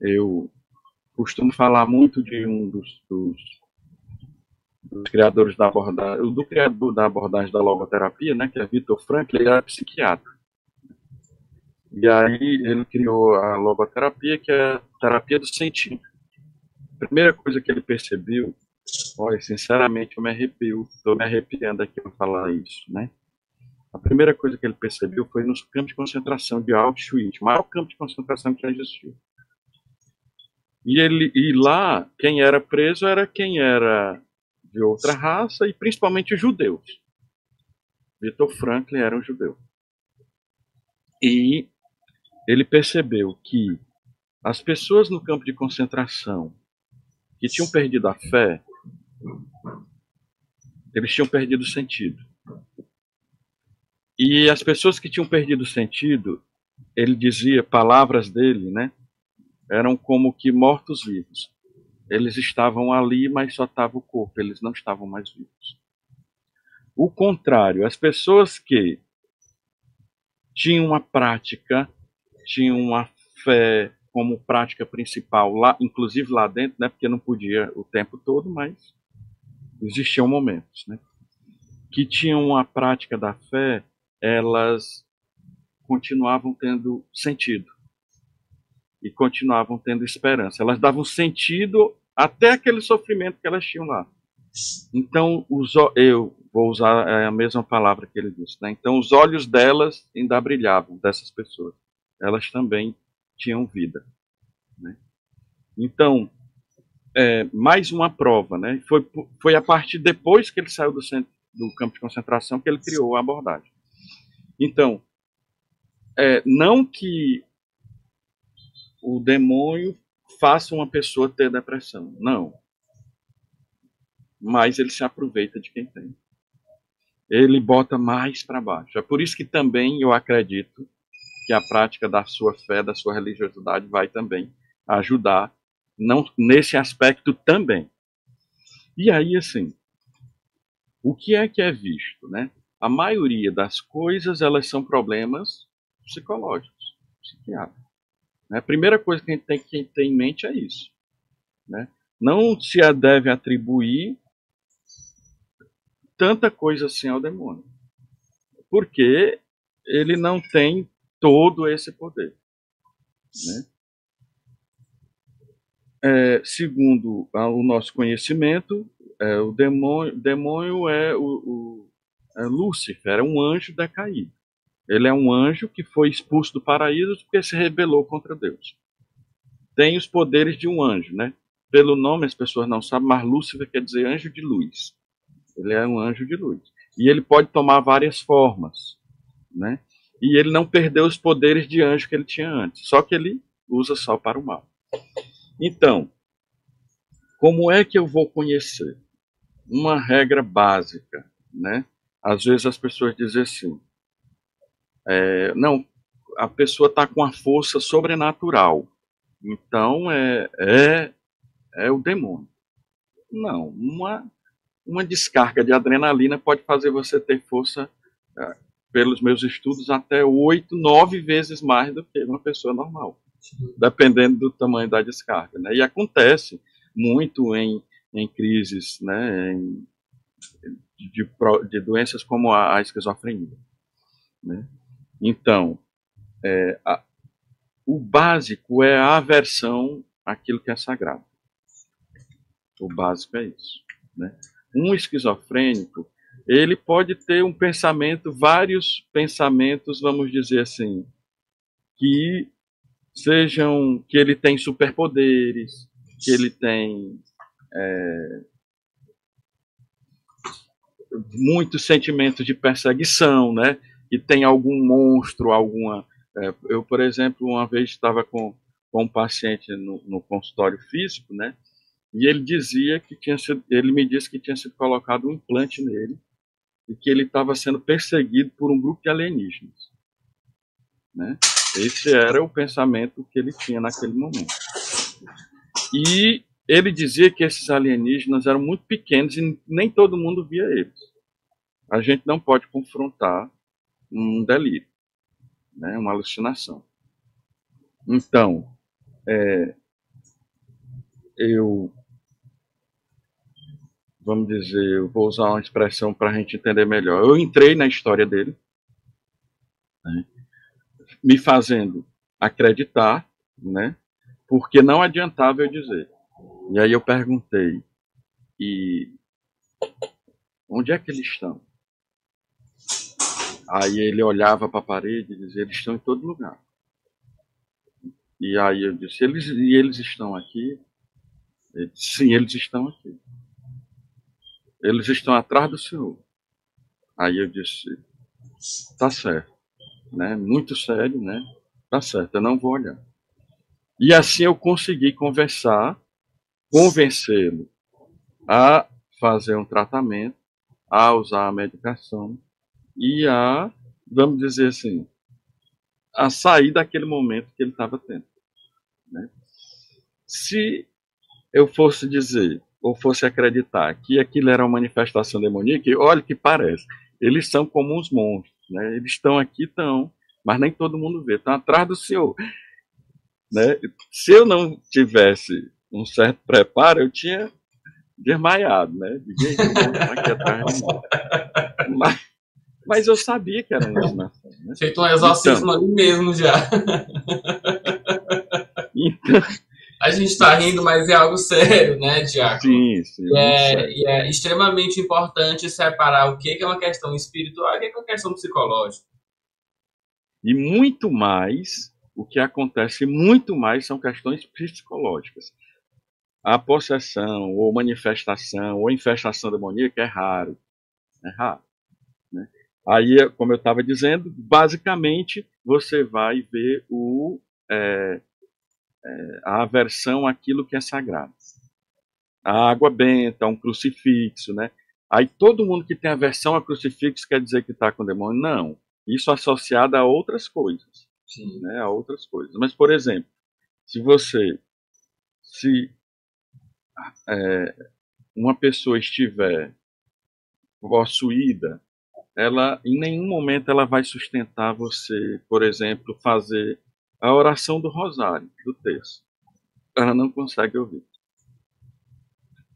Eu costumo falar muito de um dos, dos dos criadores da abordagem, do criador da abordagem da logoterapia, né, que é Vitor Frankl, ele era psiquiatra. E aí ele criou a logoterapia, que é a terapia do sentir. A primeira coisa que ele percebeu, olha, sinceramente eu me arrepio, estou me arrepiando aqui para falar isso, né? A primeira coisa que ele percebeu foi nos campos de concentração de Auschwitz, maior campo de concentração que já existiu. E, ele, e lá, quem era preso era quem era de outra raça e principalmente judeus. Victor Franklin era um judeu. E ele percebeu que as pessoas no campo de concentração que tinham perdido a fé, eles tinham perdido o sentido. E as pessoas que tinham perdido o sentido, ele dizia, palavras dele, né, eram como que mortos-vivos. Eles estavam ali, mas só estava o corpo, eles não estavam mais vivos. O contrário, as pessoas que tinham uma prática, tinham uma fé como prática principal, lá, inclusive lá dentro, né, porque não podia o tempo todo, mas existiam momentos, né, que tinham uma prática da fé, elas continuavam tendo sentido e continuavam tendo esperança. Elas davam sentido até aquele sofrimento que elas tinham lá. Então, os, eu vou usar é, a mesma palavra que ele disse. Né? Então, os olhos delas ainda brilhavam, dessas pessoas. Elas também tinham vida. Né? Então, é, mais uma prova. Né? Foi, foi a partir depois que ele saiu do, centro, do campo de concentração que ele criou a abordagem. Então, é, não que o demônio faça uma pessoa ter depressão. Não. Mas ele se aproveita de quem tem. Ele bota mais para baixo. É por isso que também eu acredito que a prática da sua fé, da sua religiosidade, vai também ajudar não nesse aspecto também. E aí, assim, o que é que é visto, né? A maioria das coisas elas são problemas psicológicos, psiquiátricos. Né? A primeira coisa que a gente tem que ter em mente é isso. Né? Não se deve atribuir tanta coisa assim ao demônio. Porque ele não tem todo esse poder. Né? É, segundo o nosso conhecimento, é, o demônio, demônio é o, o é Lúcifer, é um anjo decaído. Ele é um anjo que foi expulso do paraíso porque se rebelou contra Deus. Tem os poderes de um anjo, né? Pelo nome as pessoas não sabem, mas Lúcifer quer dizer anjo de luz. Ele é um anjo de luz. E ele pode tomar várias formas, né? E ele não perdeu os poderes de anjo que ele tinha antes, só que ele usa só para o mal. Então, como é que eu vou conhecer? Uma regra básica, né? Às vezes as pessoas dizem assim, é, não, a pessoa está com a força sobrenatural, então é, é, é o demônio. Não, uma, uma descarga de adrenalina pode fazer você ter força, é, pelos meus estudos, até oito, nove vezes mais do que uma pessoa normal, dependendo do tamanho da descarga. Né? E acontece muito em, em crises, né, em, de, de doenças como a, a esquizofrenia. Né? Então, é, a, o básico é a aversão àquilo que é sagrado. O básico é isso. Né? Um esquizofrênico, ele pode ter um pensamento, vários pensamentos, vamos dizer assim, que sejam que ele tem superpoderes, que ele tem é, muitos sentimentos de perseguição, né? E tem algum monstro, alguma. É, eu, por exemplo, uma vez estava com, com um paciente no, no, consultório físico, né? E ele dizia que tinha sido, ele me disse que tinha sido colocado um implante nele e que ele estava sendo perseguido por um grupo de alienígenas, né? Esse era o pensamento que ele tinha naquele momento. E ele dizia que esses alienígenas eram muito pequenos e nem todo mundo via eles. A gente não pode confrontar um delírio, né, uma alucinação. Então, é, eu, vamos dizer, eu vou usar uma expressão para a gente entender melhor. Eu entrei na história dele, né, me fazendo acreditar, né, porque não adiantava eu dizer e aí eu perguntei, e onde é que eles estão? Aí ele olhava para a parede e dizia, eles estão em todo lugar. E aí eu disse, eles, e eles estão aqui? Ele disse, Sim, eles estão aqui. Eles estão atrás do Senhor. Aí eu disse, tá certo. Né? Muito sério, né? Tá certo, eu não vou olhar. E assim eu consegui conversar convencê-lo a fazer um tratamento, a usar a medicação e a, vamos dizer assim, a sair daquele momento que ele estava tendo. Né? Se eu fosse dizer, ou fosse acreditar que aquilo era uma manifestação demoníaca, olha que parece, eles são como uns monstros, né? eles estão aqui, estão, mas nem todo mundo vê, estão atrás do Senhor. Né? Se eu não tivesse um certo preparo, eu tinha desmaiado, né? aqui atrás de mas, mas eu sabia que era uma alucinação. Né? Feito um exorcismo então, ali mesmo já. Então, a gente está rindo, mas é algo sério, né, Tiago? Sim, sim. E é, e é, extremamente importante separar o que é uma questão espiritual e o que é uma questão psicológica. E muito mais, o que acontece muito mais são questões psicológicas a possessão, ou manifestação, ou infestação demoníaca é raro. É raro. Né? Aí, como eu estava dizendo, basicamente você vai ver o, é, é, a aversão àquilo que é sagrado. A água benta, um crucifixo, né? Aí todo mundo que tem aversão a crucifixo quer dizer que está com demônio? Não. Isso associado a outras coisas. Sim. Né? A outras coisas. Mas, por exemplo, se você se é, uma pessoa estiver possuída, ela em nenhum momento ela vai sustentar você, por exemplo, fazer a oração do rosário, do texto. Ela não consegue ouvir.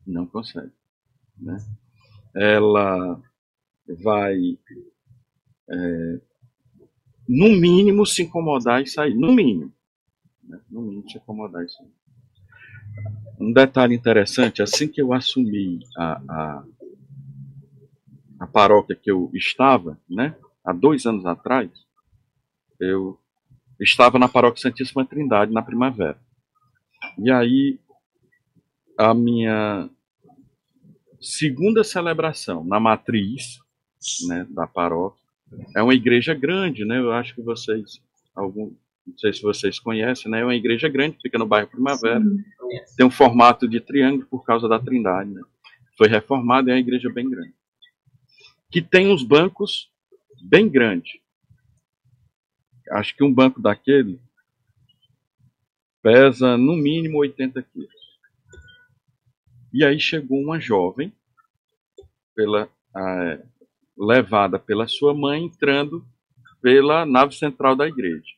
Não consegue. Né? Ela vai é, no mínimo, se incomodar e sair. No mínimo. Né? No mínimo, se incomodar e sair. Um detalhe interessante, assim que eu assumi a, a, a paróquia que eu estava, né, há dois anos atrás, eu estava na paróquia Santíssima Trindade, na primavera. E aí, a minha segunda celebração na matriz né, da paróquia, é uma igreja grande, né? Eu acho que vocês, algum, não sei se vocês conhecem, né? É uma igreja grande, fica no bairro Primavera. Sim. Tem um formato de triângulo por causa da Trindade, né? Foi reformada e é uma igreja bem grande. Que tem uns bancos bem grandes. Acho que um banco daquele pesa no mínimo 80 quilos. E aí chegou uma jovem, pela, ah, levada pela sua mãe, entrando pela nave central da igreja.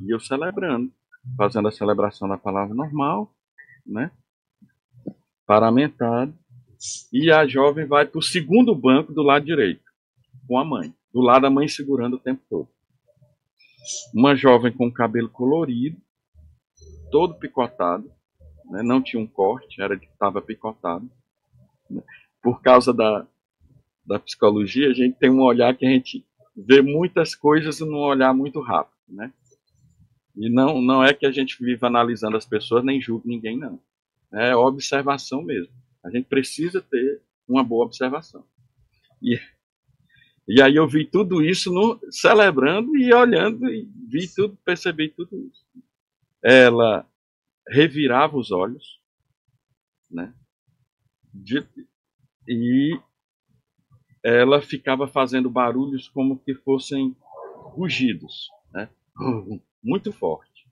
E eu celebrando, fazendo a celebração da palavra normal, né? Paramentado. E a jovem vai para o segundo banco do lado direito, com a mãe. Do lado da mãe segurando o tempo todo. Uma jovem com cabelo colorido, todo picotado, né? não tinha um corte, era estava picotado. Né? Por causa da, da psicologia, a gente tem um olhar que a gente vê muitas coisas num olhar muito rápido, né? E não, não é que a gente viva analisando as pessoas, nem julga ninguém, não. É observação mesmo. A gente precisa ter uma boa observação. E, e aí eu vi tudo isso no, celebrando e olhando, e vi tudo, percebi tudo isso. Ela revirava os olhos, né? De, e ela ficava fazendo barulhos como que fossem rugidos, né? Muito forte.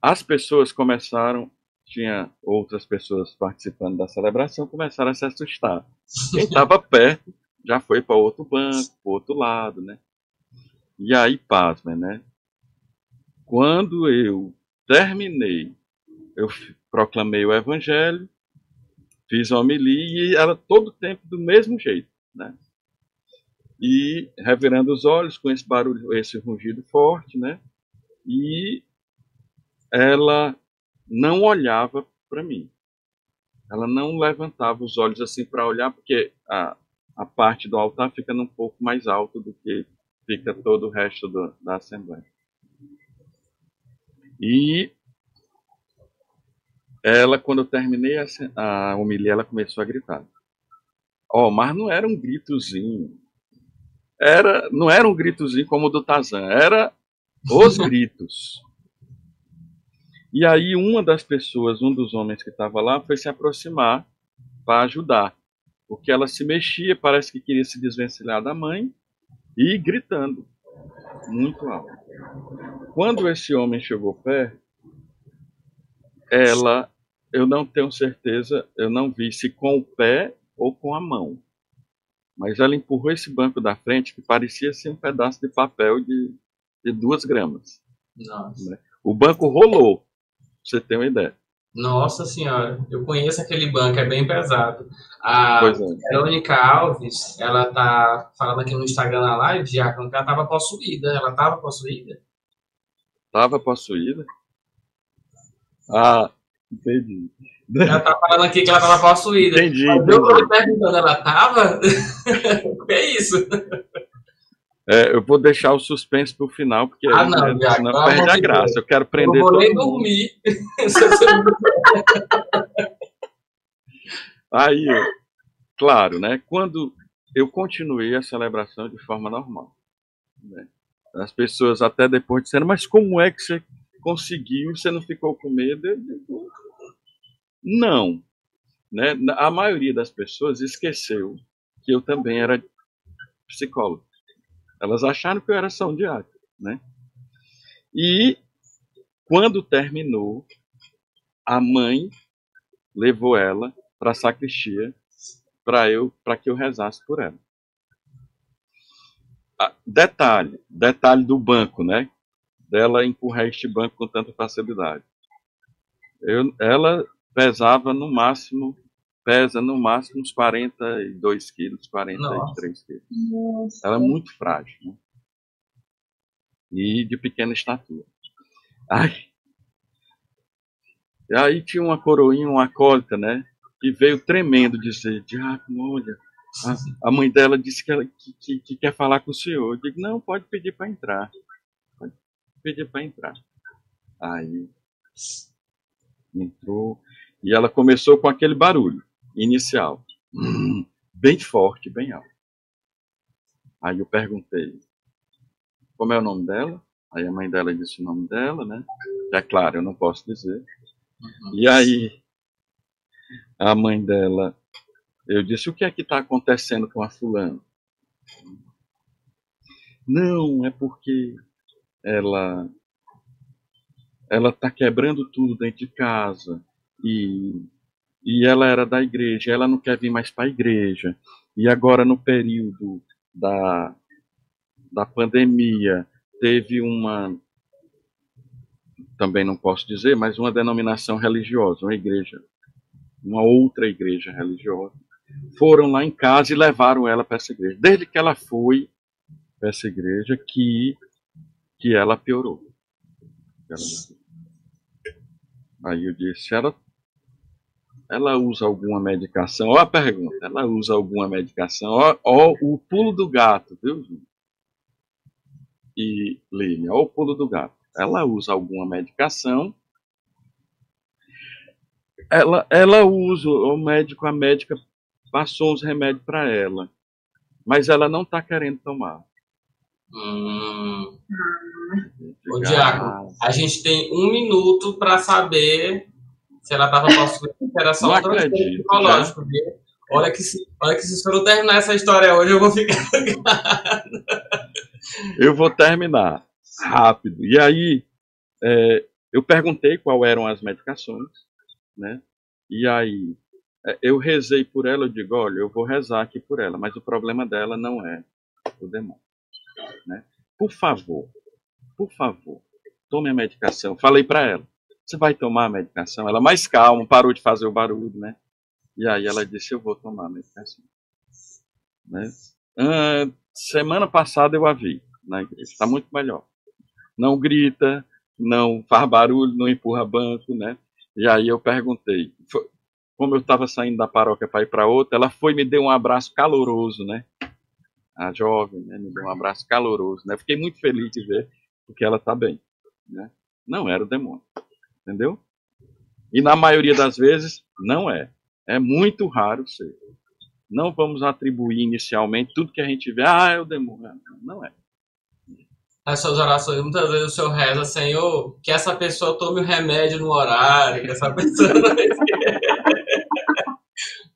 As pessoas começaram, tinha outras pessoas participando da celebração, começaram a se assustar. Quem estava perto já foi para outro banco, para outro lado, né? E aí, pasmem, né? Quando eu terminei, eu proclamei o evangelho, fiz uma homilia e ela todo o tempo do mesmo jeito, né? E revirando os olhos com esse barulho, esse rugido forte, né? E ela não olhava para mim. Ela não levantava os olhos assim para olhar, porque a, a parte do altar fica um pouco mais alto do que fica todo o resto do, da Assembleia. E ela, quando eu terminei a, a homilia, ela começou a gritar. Oh, mas não era um gritozinho. Era, não era um gritozinho como o do Tazan, era os gritos. E aí uma das pessoas, um dos homens que estava lá, foi se aproximar para ajudar. Porque ela se mexia, parece que queria se desvencilhar da mãe, e gritando, muito alto. Quando esse homem chegou perto, ela, eu não tenho certeza, eu não vi se com o pé ou com a mão. Mas ela empurrou esse banco da frente que parecia ser um pedaço de papel de, de duas gramas. Nossa. Né? O banco rolou, pra você ter uma ideia. Nossa senhora, eu conheço aquele banco, é bem pesado. A pois é. Verônica Alves, ela tá falando aqui no Instagram na live, Diácono, que ela tava possuída. Ela tava possuída? Tava possuída? Ah, entendi. Ela tá falando aqui que ela tava possuída. Entendi. Mas entendi. eu tô perguntando, ela tava? é isso. É, eu vou deixar o suspense pro final, porque ah, não, é, já, não perde a graça. Eu quero prender eu vou nem dormir. Aí, claro, né? Quando eu continuei a celebração de forma normal, né? as pessoas até depois disseram, mas como é que você conseguiu, você não ficou com medo? Não. Né? A maioria das pessoas esqueceu que eu também era psicólogo. Elas acharam que eu era São Diácono. Né? E quando terminou, a mãe levou ela para a sacristia para eu para que eu rezasse por ela. Ah, detalhe, detalhe do banco, né? dela empurrar este banco com tanta facilidade. Eu, ela pesava no máximo, pesa no máximo uns 42 quilos, 43 Nossa. quilos. Nossa. Ela é muito frágil. Né? e de pequena estatura. Ai. E aí tinha uma coroinha, uma acólita, né? Que veio tremendo dizer, Diácono, olha, a, a, mãe dela disse que, ela, que, que, que, quer falar com o senhor. Eu digo, não, pode pedir para entrar. Pode pedir para entrar. Aí entrou e ela começou com aquele barulho inicial, bem forte, bem alto. Aí eu perguntei, como é o nome dela? Aí a mãe dela disse o nome dela, né? É claro, eu não posso dizer. Uhum. E aí a mãe dela, eu disse, o que é que está acontecendo com a fulana? Não, é porque ela ela está quebrando tudo dentro de casa e e ela era da igreja, ela não quer vir mais para a igreja. E agora no período da da pandemia teve uma também não posso dizer, mas uma denominação religiosa, uma igreja, uma outra igreja religiosa, foram lá em casa e levaram ela para essa igreja. Desde que ela foi para essa igreja que que ela piorou. Aí eu disse, ela, ela usa alguma medicação? Olha a pergunta, ela usa alguma medicação? Ó, o pulo do gato, viu, E Lívia, olha o pulo do gato. Ela usa alguma medicação? Ela, ela usa, o médico, a médica passou uns remédios para ela, mas ela não está querendo tomar. Hum. Ô, Diaco, a gente tem um minuto para saber se ela estava possuindo, era só um transtorno psicológico. Olha que, se, olha que se eu terminar essa história hoje, eu vou ficar. eu vou terminar rápido. E aí, é, eu perguntei qual eram as medicações, né? E aí, é, eu rezei por ela, eu digo, olha, eu vou rezar aqui por ela, mas o problema dela não é o demônio. Né? Por favor, por favor, tome a medicação. Falei para ela, você vai tomar a medicação? Ela mais calma, parou de fazer o barulho, né? E aí ela disse, eu vou tomar a medicação. Né? Ah, semana passada eu a vi na igreja, está muito melhor. Não grita, não faz barulho, não empurra banco, né? E aí eu perguntei, como eu estava saindo da paróquia para ir para outra, ela foi me deu um abraço caloroso, né? a jovem, né, me deu um abraço caloroso, né? Fiquei muito feliz de ver porque ela está bem, né? Não era o demônio, entendeu? E na maioria das vezes não é. É muito raro ser. Não vamos atribuir inicialmente tudo que a gente vê, ah, é o demônio. Não é. As suas orações, muitas vezes o senhor reza, Senhor, que essa pessoa tome o remédio no horário, que essa pessoa não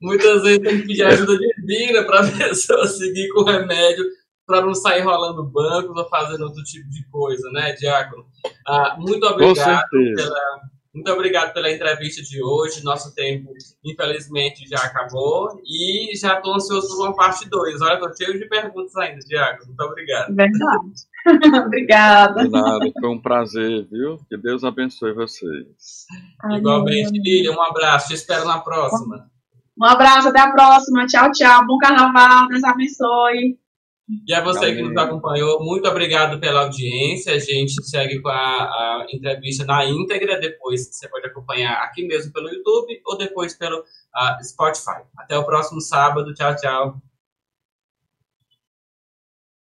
Muitas vezes tem que pedir ajuda divina para a pessoa seguir com o remédio para não sair rolando bancos ou fazendo outro tipo de coisa, né, Diácono? Ah, muito obrigado pela, muito obrigado pela entrevista de hoje. Nosso tempo, infelizmente, já acabou. E já estou ansioso por uma parte 2. Olha, estou cheio de perguntas ainda, Diácono. Muito obrigado. Verdade. Obrigada. De nada, foi um prazer, viu? Que Deus abençoe vocês. Amém. Igualmente, Lília. Um abraço. Te espero na próxima. Um abraço, até a próxima. Tchau, tchau. Bom carnaval, Deus abençoe. E a você Amém. que nos acompanhou, muito obrigado pela audiência. A gente segue com a, a, entrevista na íntegra. Depois você pode acompanhar aqui mesmo pelo YouTube ou depois pelo uh, Spotify. Até o próximo sábado. Tchau, tchau.